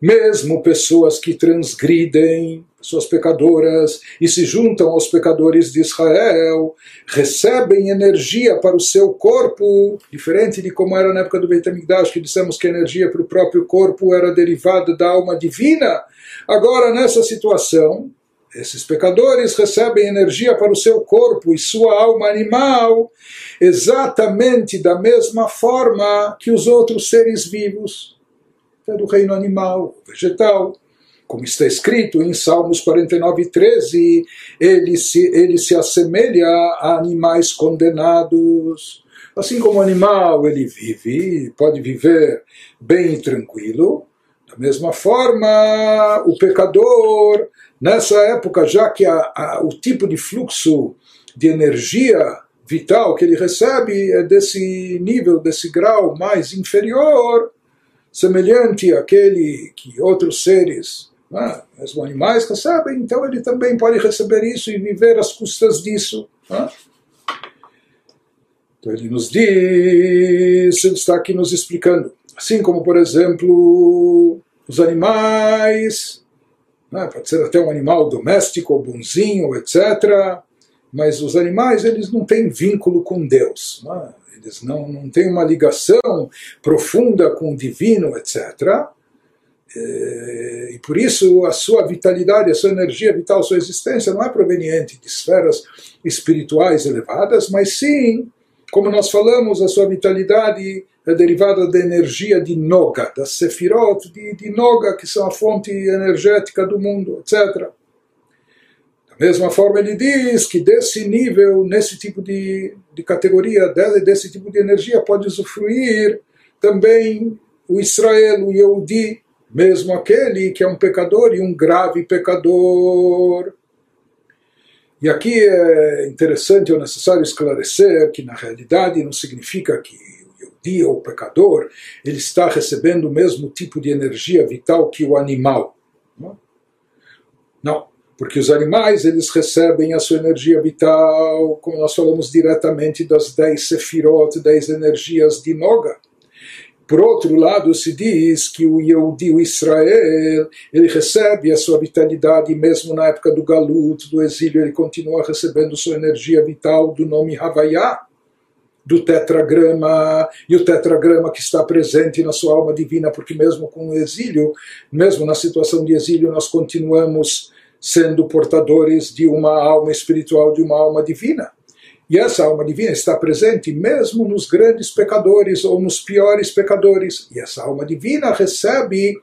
mesmo pessoas que transgridem, pessoas pecadoras, e se juntam aos pecadores de Israel, recebem energia para o seu corpo, diferente de como era na época do Beit HaMikdash, que dissemos que a energia para o próprio corpo era derivada da alma divina. Agora, nessa situação, esses pecadores recebem energia para o seu corpo e sua alma animal exatamente da mesma forma que os outros seres vivos do reino animal, vegetal. Como está escrito em Salmos 49, 13, ele se, ele se assemelha a animais condenados. Assim como o animal ele vive, pode viver bem e tranquilo, da mesma forma, o pecador Nessa época, já que a, a, o tipo de fluxo de energia vital que ele recebe é desse nível, desse grau mais inferior, semelhante àquele que outros seres, né, mesmo animais, recebem, então ele também pode receber isso e viver às custas disso. Né? Então ele nos diz, ele está aqui nos explicando, assim como, por exemplo, os animais né? pode ser até um animal doméstico, bonzinho, etc. mas os animais eles não têm vínculo com Deus. Não é? Eles não, não têm uma ligação profunda com o divino, etc. E por isso a sua vitalidade, a sua energia vital, a sua existência não é proveniente de esferas espirituais elevadas, mas sim, como nós falamos, a sua vitalidade é derivada da energia de Noga, das Sefirot de, de Noga, que são a fonte energética do mundo, etc. Da mesma forma, ele diz que desse nível, nesse tipo de, de categoria, desse tipo de energia, pode usufruir também o Israel, o Yehudi, mesmo aquele que é um pecador e um grave pecador. E aqui é interessante ou necessário esclarecer que na realidade não significa que ou o pecador ele está recebendo o mesmo tipo de energia vital que o animal. Não, porque os animais eles recebem a sua energia vital, como nós falamos diretamente das 10 sefirot, 10 energias de Noga. Por outro lado, se diz que o Yehudi, o Israel, ele recebe a sua vitalidade mesmo na época do Galut, do exílio, ele continua recebendo sua energia vital do nome Havaiá, do tetragrama, e o tetragrama que está presente na sua alma divina, porque mesmo com o exílio, mesmo na situação de exílio, nós continuamos sendo portadores de uma alma espiritual, de uma alma divina. E essa alma divina está presente mesmo nos grandes pecadores ou nos piores pecadores. E essa alma divina recebe,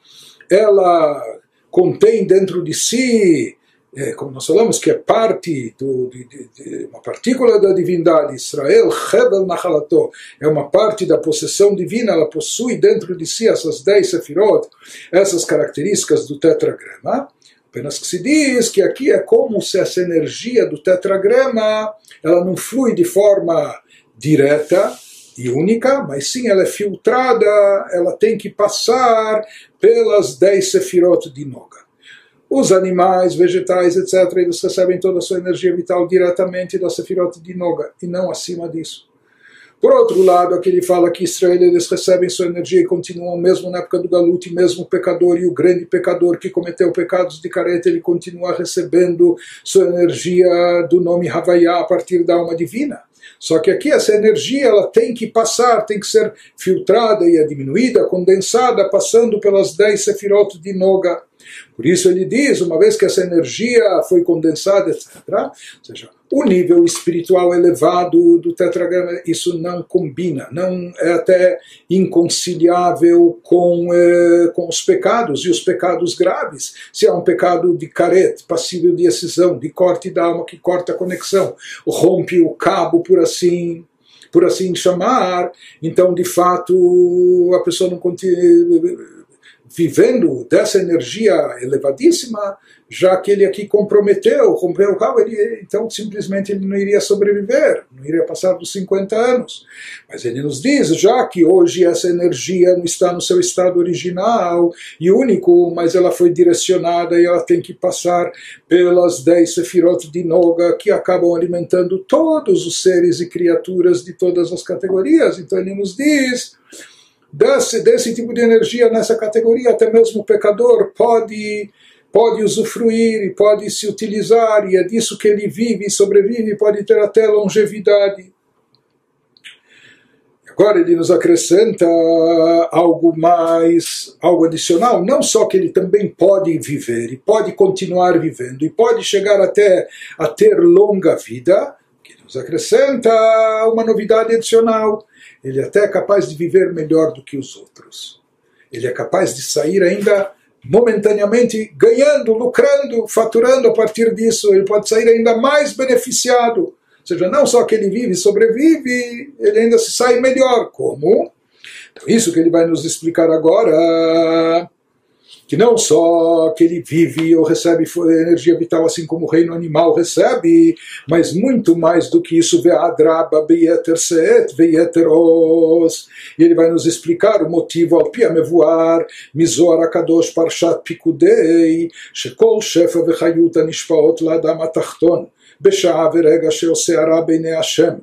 ela contém dentro de si, é, como nós falamos, que é parte, do, de, de, de, uma partícula da divindade. Israel, Hebel Nachalato, é uma parte da possessão divina, ela possui dentro de si essas dez sefirot, essas características do tetragrama. Apenas que se diz que aqui é como se essa energia do tetragrama ela não flui de forma direta e única, mas sim ela é filtrada, ela tem que passar pelas dez sefirot de Noga. Os animais, vegetais, etc., eles recebem toda a sua energia vital diretamente da sefirot de Noga, e não acima disso. Por outro lado, aqui ele fala que Israel eles recebem sua energia e continuam mesmo na época do Galut, mesmo o pecador e o grande pecador que cometeu pecados de careta, ele continua recebendo sua energia do nome Havaiá a partir da alma divina. Só que aqui essa energia ela tem que passar, tem que ser filtrada e diminuída, condensada, passando pelas dez sefirot de Noga. Por isso ele diz, uma vez que essa energia foi condensada, etc., ou seja, o nível espiritual elevado do tetragrama, isso não combina, não é até inconciliável com, eh, com os pecados e os pecados graves. Se há um pecado de caret, passível de excisão, de corte da alma que corta a conexão, rompe o cabo, por assim por assim chamar, então de fato a pessoa não continua vivendo dessa energia elevadíssima, já que ele aqui comprometeu, rompeu o cabo, ele, então simplesmente ele não iria sobreviver, não iria passar dos 50 anos. Mas ele nos diz, já que hoje essa energia não está no seu estado original e único, mas ela foi direcionada e ela tem que passar pelas 10 sefirot de Noga, que acabam alimentando todos os seres e criaturas de todas as categorias. Então ele nos diz desse, desse tipo de energia nessa categoria, até mesmo o pecador pode, pode usufruir pode se utilizar, e é disso que ele vive e sobrevive, pode ter até longevidade. Agora ele nos acrescenta algo mais, algo adicional, não só que ele também pode viver e pode continuar vivendo e pode chegar até a ter longa vida, que nos acrescenta uma novidade adicional ele até é capaz de viver melhor do que os outros. Ele é capaz de sair ainda momentaneamente ganhando, lucrando, faturando a partir disso. Ele pode sair ainda mais beneficiado. Ou seja, não só que ele vive e sobrevive, ele ainda se sai melhor. Como? Então, isso que ele vai nos explicar agora que não só que ele vive ou recebe energia vital assim como o reino animal recebe, mas muito mais do que isso, ve'adraba beyeter seet ve'yeter os. E ele vai nos explicar o motivo ao pia mevoar, mizor akadosh parshat pikudei, shekol shefa vechayuta nishpaot ladam atachton, בשעה ורגע שעושה הרע בעיני השם,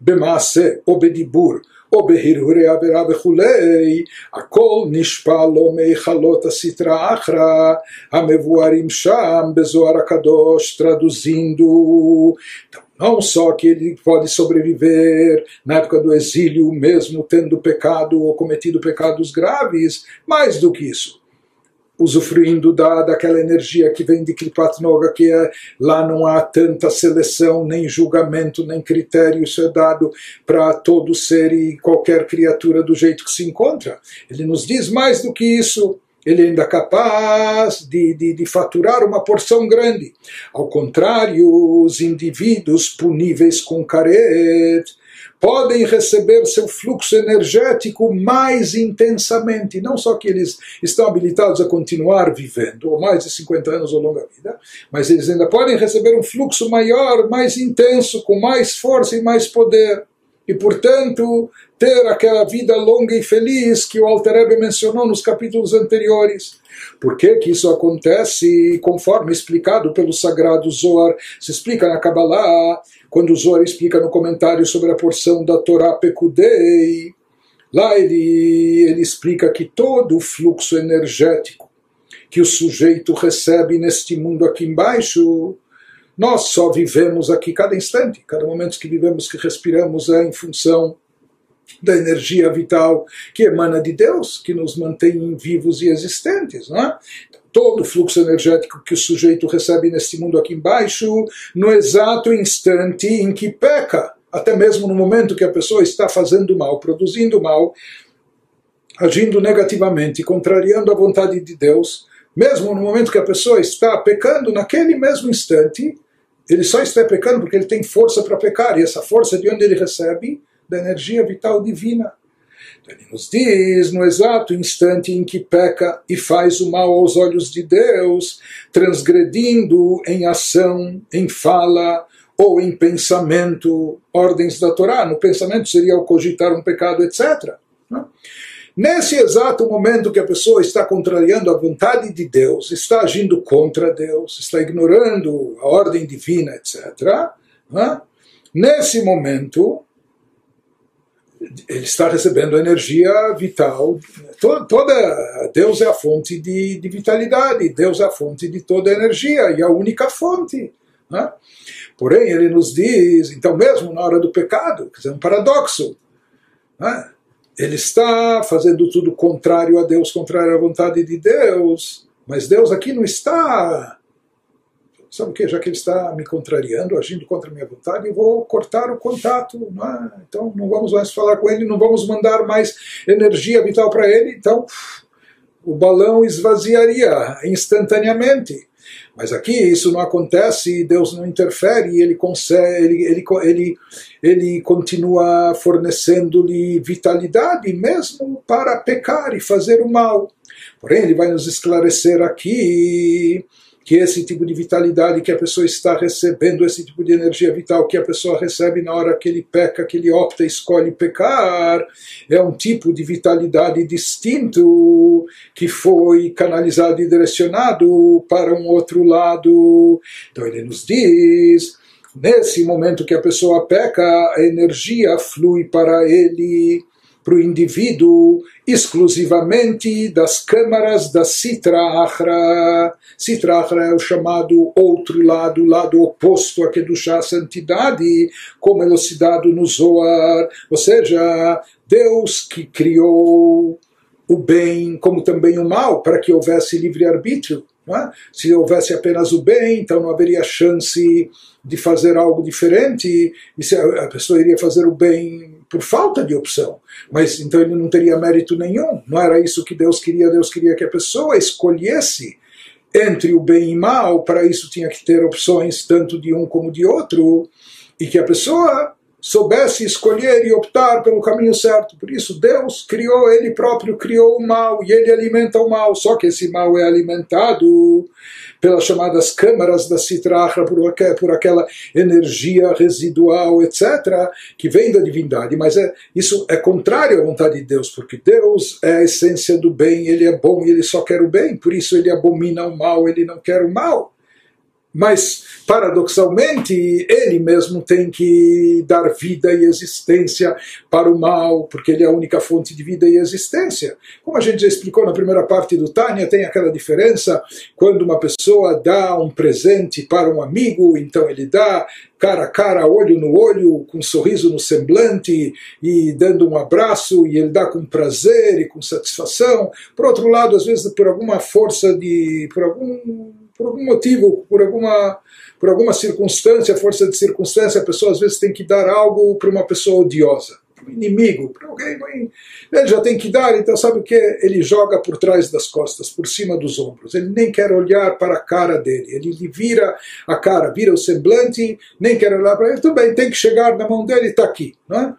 במעשה או בדיבור או בהרהורי עבירה וכולי, הכל נשפע לו מהיכלות הסטרא אחרא המבוארים שם בזוהר הקדוש, traduzindo. Então, Não só que ele pode sobreviver na época do exílio, mesmo tendo pecado ou cometido pecados graves, mais do que isso usufruindo da, daquela energia que vem de Kripat Noga, que é, lá não há tanta seleção, nem julgamento, nem critério, isso é dado para todo ser e qualquer criatura do jeito que se encontra. Ele nos diz mais do que isso. Ele ainda é capaz de, de, de faturar uma porção grande. Ao contrário, os indivíduos puníveis com caret, podem receber seu fluxo energético mais intensamente. Não só que eles estão habilitados a continuar vivendo, ou mais de 50 anos ou longa vida, mas eles ainda podem receber um fluxo maior, mais intenso, com mais força e mais poder. E, portanto, ter aquela vida longa e feliz que o Alter Ebe mencionou nos capítulos anteriores. Por que, que isso acontece? Conforme explicado pelo sagrado Zohar, se explica na Kabbalah, quando o Zohar explica no comentário sobre a porção da Torá Pekudei, lá ele, ele explica que todo o fluxo energético que o sujeito recebe neste mundo aqui embaixo, nós só vivemos aqui cada instante, cada momento que vivemos, que respiramos é em função da energia vital que emana de Deus, que nos mantém vivos e existentes. Não é? Todo o fluxo energético que o sujeito recebe neste mundo aqui embaixo, no exato instante em que peca, até mesmo no momento que a pessoa está fazendo mal, produzindo mal, agindo negativamente, contrariando a vontade de Deus, mesmo no momento que a pessoa está pecando, naquele mesmo instante, ele só está pecando porque ele tem força para pecar, e essa força de onde ele recebe? Da energia vital divina. Ele nos diz, no exato instante em que peca e faz o mal aos olhos de Deus, transgredindo em ação, em fala ou em pensamento ordens da Torá. No pensamento seria o cogitar um pecado, etc. Nesse exato momento que a pessoa está contrariando a vontade de Deus, está agindo contra Deus, está ignorando a ordem divina, etc. Nesse momento, ele está recebendo energia vital. Toda, toda, Deus é a fonte de, de, vitalidade, Deus é a fonte de toda energia e a única fonte. Né? Porém, ele nos diz, então, mesmo na hora do pecado, que é um paradoxo, né? ele está fazendo tudo contrário a Deus, contrário à vontade de Deus, mas Deus aqui não está sabe o que? Já que ele está me contrariando, agindo contra a minha vontade, eu vou cortar o contato. Não é? Então não vamos mais falar com ele, não vamos mandar mais energia vital para ele. Então o balão esvaziaria instantaneamente. Mas aqui isso não acontece, Deus não interfere, ele consegue, ele, ele, ele, ele continua fornecendo-lhe vitalidade mesmo para pecar e fazer o mal. Porém, ele vai nos esclarecer aqui que esse tipo de vitalidade que a pessoa está recebendo, esse tipo de energia vital que a pessoa recebe na hora que ele peca, que ele opta, escolhe pecar, é um tipo de vitalidade distinto que foi canalizado e direcionado para um outro lado. Então ele nos diz. Nesse momento que a pessoa peca, a energia flui para ele para o indivíduo exclusivamente das câmaras da Sitra Achra. Sitra Achra é o chamado outro lado, o lado oposto a Kedushá, a santidade, como elucidado no Zohar. Ou seja, Deus que criou o bem como também o mal, para que houvesse livre-arbítrio. É? Se houvesse apenas o bem, então não haveria chance de fazer algo diferente, e se a pessoa iria fazer o bem por falta de opção. Mas então ele não teria mérito nenhum. Não era isso que Deus queria. Deus queria que a pessoa escolhesse entre o bem e mal. Para isso tinha que ter opções tanto de um como de outro. E que a pessoa soubesse escolher e optar pelo caminho certo. Por isso, Deus criou, Ele próprio criou o mal e Ele alimenta o mal. Só que esse mal é alimentado pelas chamadas câmaras da citrahra, por, por aquela energia residual, etc., que vem da divindade. Mas é, isso é contrário à vontade de Deus, porque Deus é a essência do bem, Ele é bom e Ele só quer o bem, por isso Ele abomina o mal, Ele não quer o mal. Mas, paradoxalmente, ele mesmo tem que dar vida e existência para o mal, porque ele é a única fonte de vida e existência. Como a gente já explicou na primeira parte do Tânia, tem aquela diferença quando uma pessoa dá um presente para um amigo, então ele dá cara a cara, olho no olho, com um sorriso no semblante e dando um abraço, e ele dá com prazer e com satisfação. Por outro lado, às vezes por alguma força de. por algum por algum motivo, por alguma, por alguma circunstância, força de circunstância, a pessoa às vezes tem que dar algo para uma pessoa odiosa, para um inimigo, para alguém. Ele já tem que dar, então sabe o que? Ele joga por trás das costas, por cima dos ombros. Ele nem quer olhar para a cara dele. Ele vira a cara, vira o semblante, nem quer olhar para ele. Bem, tem que chegar na mão dele, está aqui. Não é?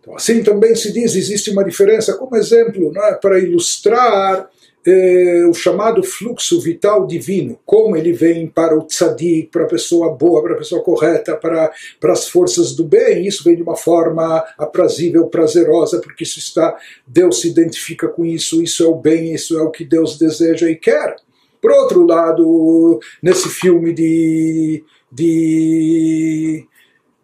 Então, assim também se diz, existe uma diferença, como exemplo, não é? para ilustrar eh, o chamado fluxo vital divino, como ele vem para o tzadik, para a pessoa boa, para a pessoa correta, para, para as forças do bem, isso vem de uma forma aprazível, prazerosa, porque isso está, Deus se identifica com isso, isso é o bem, isso é o que Deus deseja e quer. Por outro lado, nesse filme de, de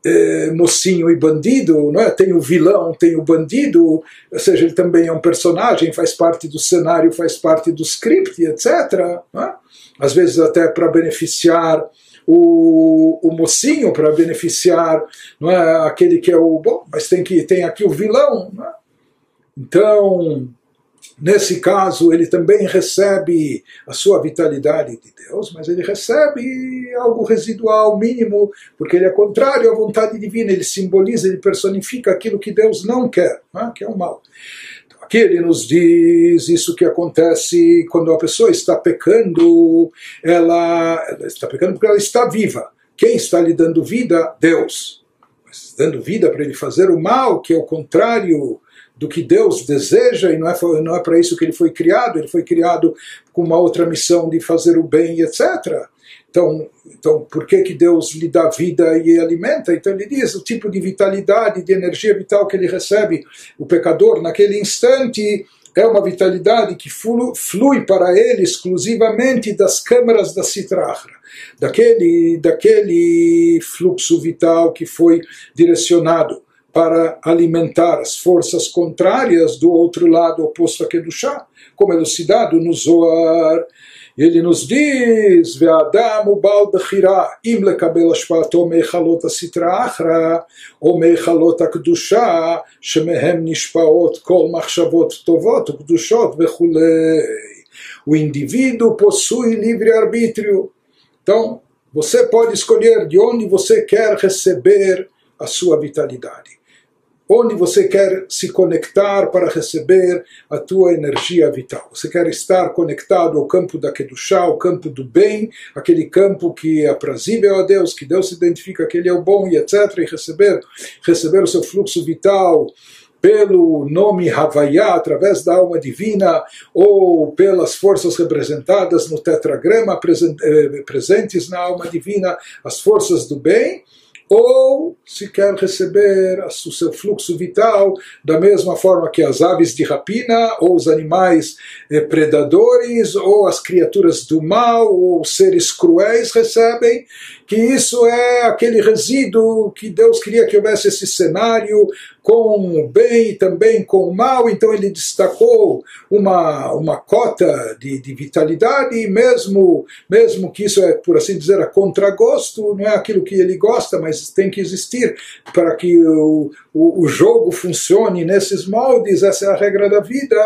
eh, mocinho e bandido, não é? tem o vilão, tem o bandido, ou seja, ele também é um personagem, faz parte do cenário, faz parte do script, etc. É? Às vezes até para beneficiar o, o mocinho, para beneficiar não é? aquele que é o bom, mas tem, que, tem aqui o vilão. É? Então, Nesse caso, ele também recebe a sua vitalidade de Deus, mas ele recebe algo residual, mínimo, porque ele é contrário à vontade divina, ele simboliza, ele personifica aquilo que Deus não quer, né? que é o mal. Então, aqui ele nos diz isso que acontece quando a pessoa está pecando, ela, ela está pecando porque ela está viva. Quem está lhe dando vida? Deus. Mas dando vida para ele fazer o mal, que é o contrário do que Deus deseja e não é, não é para isso que ele foi criado, ele foi criado com uma outra missão de fazer o bem, etc. Então, então por que, que Deus lhe dá vida e alimenta? Então ele diz o tipo de vitalidade, de energia vital que ele recebe, o pecador naquele instante é uma vitalidade que flui para ele exclusivamente das câmaras da citrahra, daquele, daquele fluxo vital que foi direcionado para alimentar as forças contrárias do outro lado oposto a Kedushá, como é elucidado no Zoar. Ele nos diz: Ve'adamu bal bechira im lekabel ashpato me'chalot asitra achra o meichalot akdusha shemehem nishpaot kol machshavot tovot ukdushot vechulei. O indivíduo possui livre arbítrio. Então, você pode escolher de onde você quer receber a sua vitalidade onde você quer se conectar para receber a tua energia vital. Você quer estar conectado ao campo da Kedushá, ao campo do bem, aquele campo que é aprazível a Deus, que Deus identifica que Ele é o bom e etc. E receber, receber o seu fluxo vital pelo nome Havaiá, através da alma divina, ou pelas forças representadas no tetragrama eh, presentes na alma divina, as forças do bem, ou se quer receber o seu fluxo vital da mesma forma que as aves de rapina, ou os animais eh, predadores, ou as criaturas do mal, ou seres cruéis recebem, que isso é aquele resíduo que Deus queria que houvesse esse cenário com o bem e também com o mal, então ele destacou uma, uma cota de, de vitalidade, mesmo, mesmo que isso é, por assim dizer, a contragosto, não é aquilo que ele gosta, mas tem que existir para que o, o, o jogo funcione nesses moldes, essa é a regra da vida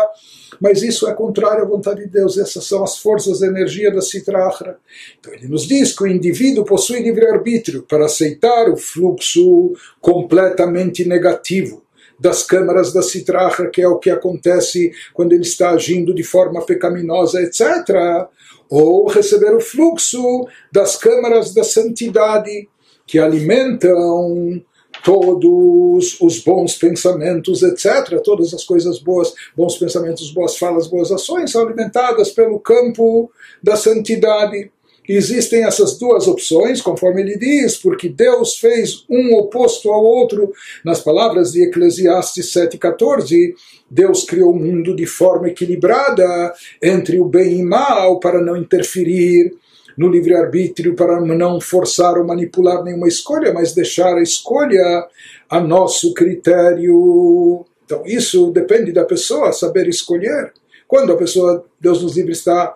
mas isso é contrário à vontade de Deus. Essas são as forças da energia da Citrahra. Então ele nos diz que o indivíduo possui livre-arbítrio para aceitar o fluxo completamente negativo das câmaras da Citrahra, que é o que acontece quando ele está agindo de forma pecaminosa, etc. Ou receber o fluxo das câmaras da santidade, que alimentam todos os bons pensamentos, etc., todas as coisas boas, bons pensamentos, boas falas, boas ações, são alimentadas pelo campo da santidade. existem essas duas opções, conforme ele diz, porque Deus fez um oposto ao outro. Nas palavras de Eclesiastes 7,14, Deus criou o mundo de forma equilibrada entre o bem e o mal para não interferir no livre-arbítrio para não forçar ou manipular nenhuma escolha, mas deixar a escolha a nosso critério. Então, isso depende da pessoa saber escolher. Quando a pessoa, Deus nos livre, está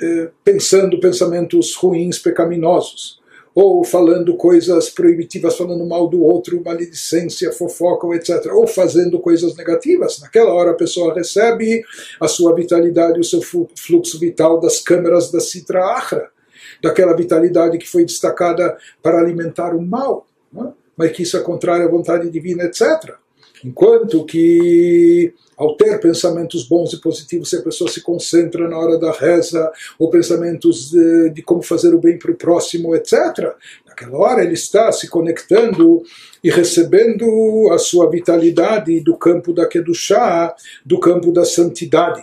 eh, pensando pensamentos ruins, pecaminosos, ou falando coisas proibitivas, falando mal do outro, maledicência, fofoca, etc., ou fazendo coisas negativas. Naquela hora a pessoa recebe a sua vitalidade, o seu fluxo vital das câmeras da Sitra Achra, daquela vitalidade que foi destacada para alimentar o mal, né? mas que isso é contrário à vontade divina, etc. Enquanto que ao ter pensamentos bons e positivos, se a pessoa se concentra na hora da reza, ou pensamentos de, de como fazer o bem para o próximo, etc., naquela hora ele está se conectando e recebendo a sua vitalidade do campo da Kedushá, do campo da santidade.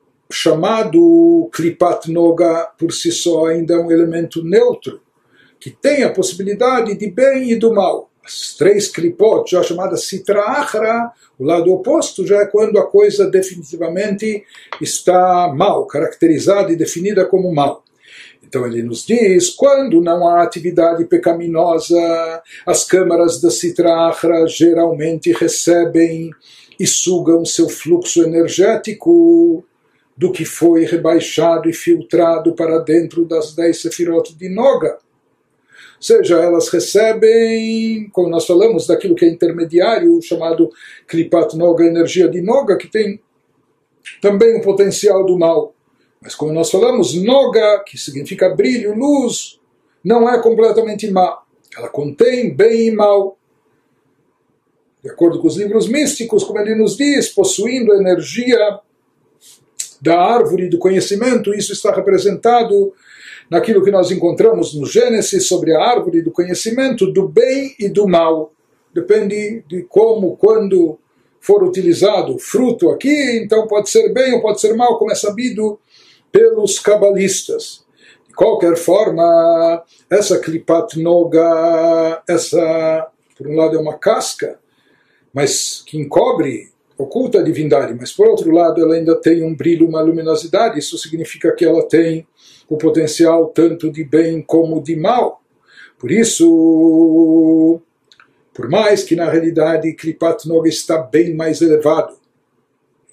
chamado Klipat Noga por si só ainda é um elemento neutro, que tem a possibilidade de bem e do mal. As três Klipot, já chamadas Sitra Achra, o lado oposto já é quando a coisa definitivamente está mal, caracterizada e definida como mal. Então ele nos diz, quando não há atividade pecaminosa, as câmaras da Citrahra geralmente recebem e sugam seu fluxo energético do que foi rebaixado e filtrado para dentro das dez sefirot de Noga seja, elas recebem, como nós falamos, daquilo que é intermediário, chamado Kripat Noga, energia de Noga, que tem também o potencial do mal. Mas como nós falamos, Noga, que significa brilho, luz, não é completamente má. Ela contém bem e mal. De acordo com os livros místicos, como ele nos diz, possuindo energia da árvore do conhecimento, isso está representado naquilo que nós encontramos no Gênesis sobre a árvore do conhecimento do bem e do mal. Depende de como, quando for utilizado fruto aqui, então pode ser bem ou pode ser mal, como é sabido pelos cabalistas. De qualquer forma, essa klipat noga, essa, por um lado, é uma casca, mas que encobre, oculta a divindade, mas por outro lado, ela ainda tem um brilho, uma luminosidade, isso significa que ela tem o potencial tanto de bem como de mal. Por isso, por mais que na realidade Klipat Noga está bem mais elevado,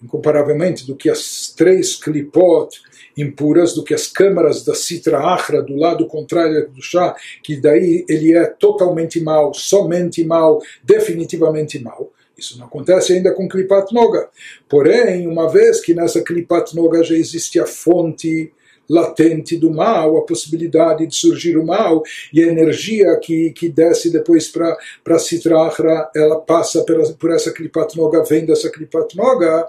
incomparavelmente do que as três Klipot impuras, do que as câmaras da Sitra Achra, do lado contrário do chá, que daí ele é totalmente mal, somente mal, definitivamente mal. Isso não acontece ainda com Klipat Noga. Porém, uma vez que nessa Klipat Noga já existe a fonte latente do mal, a possibilidade de surgir o mal, e a energia que, que desce depois para Sitrahra, ela passa por, por essa Kripat Noga, vem dessa Kripat Noga.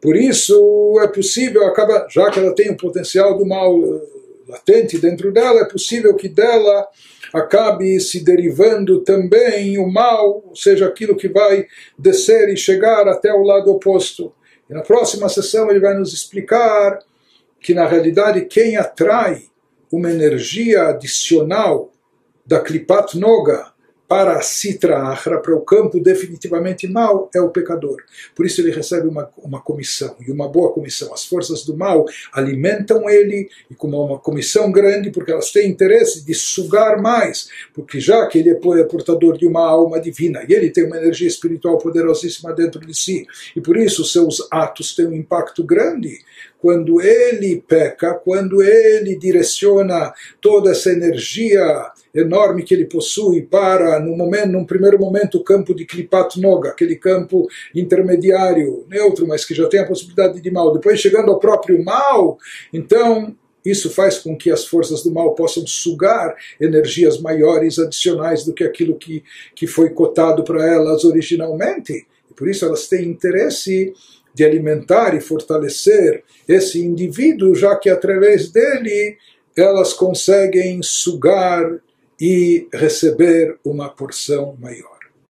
Por isso é possível, acaba, já que ela tem um potencial do mal eh, latente dentro dela, é possível que dela acabe se derivando também o mal, ou seja, aquilo que vai descer e chegar até o lado oposto. E na próxima sessão ele vai nos explicar que na realidade quem atrai uma energia adicional da Klipat Noga para Sitra Achra, para o campo definitivamente mal, é o pecador. Por isso ele recebe uma, uma comissão, e uma boa comissão. As forças do mal alimentam ele, e com uma comissão grande, porque elas têm interesse de sugar mais, porque já que ele é portador de uma alma divina, e ele tem uma energia espiritual poderosíssima dentro de si, e por isso seus atos têm um impacto grande, quando ele peca, quando ele direciona toda essa energia enorme que ele possui para, no momento, num primeiro momento, o campo de Klipat Noga, aquele campo intermediário, neutro, mas que já tem a possibilidade de mal. Depois, chegando ao próprio mal, então isso faz com que as forças do mal possam sugar energias maiores, adicionais do que aquilo que, que foi cotado para elas originalmente. E por isso elas têm interesse de alimentar e fortalecer esse indivíduo, já que através dele elas conseguem sugar e receber uma porção maior.